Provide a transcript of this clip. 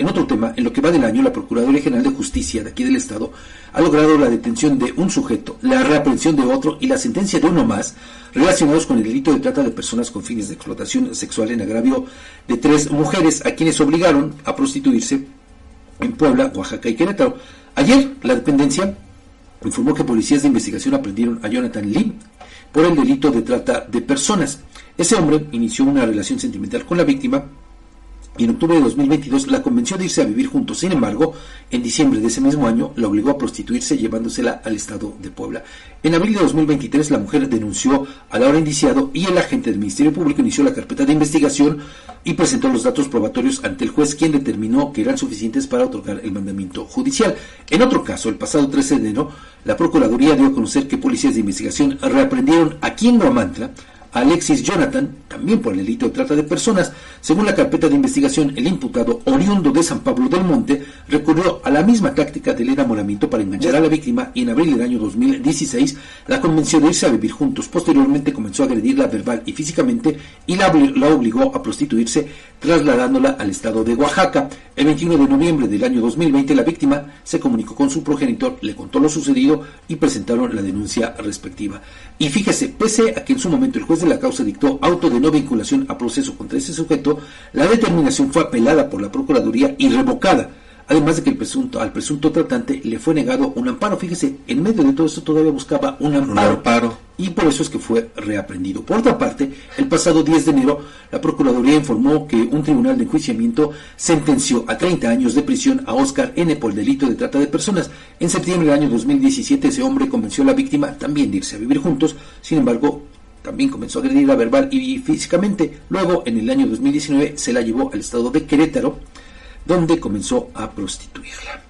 En otro tema, en lo que va del año, la Procuraduría General de Justicia de aquí del Estado ha logrado la detención de un sujeto, la reaprensión de otro y la sentencia de uno más relacionados con el delito de trata de personas con fines de explotación sexual en agravio de tres mujeres a quienes obligaron a prostituirse en Puebla, Oaxaca y Querétaro. Ayer, la dependencia informó que policías de investigación aprendieron a Jonathan Lim por el delito de trata de personas. Ese hombre inició una relación sentimental con la víctima y en octubre de 2022 la convenció de irse a vivir juntos. Sin embargo, en diciembre de ese mismo año la obligó a prostituirse llevándosela al estado de Puebla. En abril de 2023 la mujer denunció al ahora indiciado y el agente del Ministerio Público inició la carpeta de investigación y presentó los datos probatorios ante el juez quien determinó que eran suficientes para otorgar el mandamiento judicial. En otro caso, el pasado 13 de enero, la Procuraduría dio a conocer que policías de investigación reaprendieron aquí en Guamantla Alexis Jonathan, también por el delito de trata de personas. Según la carpeta de investigación, el imputado, oriundo de San Pablo del Monte, recurrió a la misma táctica del enamoramiento para enganchar a la víctima y en abril del año 2016 la convenció de irse a vivir juntos. Posteriormente comenzó a agredirla verbal y físicamente y la, la obligó a prostituirse, trasladándola al estado de Oaxaca. El 21 de noviembre del año 2020 la víctima se comunicó con su progenitor, le contó lo sucedido y presentaron la denuncia respectiva. Y fíjese, pese a que en su momento el juez de la causa dictó auto de no vinculación a proceso contra ese sujeto, la determinación fue apelada por la Procuraduría y revocada, además de que el presunto, al presunto tratante le fue negado un amparo. Fíjese, en medio de todo esto todavía buscaba un amparo, y por eso es que fue reaprendido. Por otra parte, el pasado 10 de enero, la Procuraduría informó que un tribunal de enjuiciamiento sentenció a 30 años de prisión a Oscar N. por el delito de trata de personas. En septiembre del año 2017, ese hombre convenció a la víctima también de irse a vivir juntos, sin embargo, también comenzó a agredirla verbal y físicamente. Luego, en el año 2019, se la llevó al estado de Querétaro, donde comenzó a prostituirla.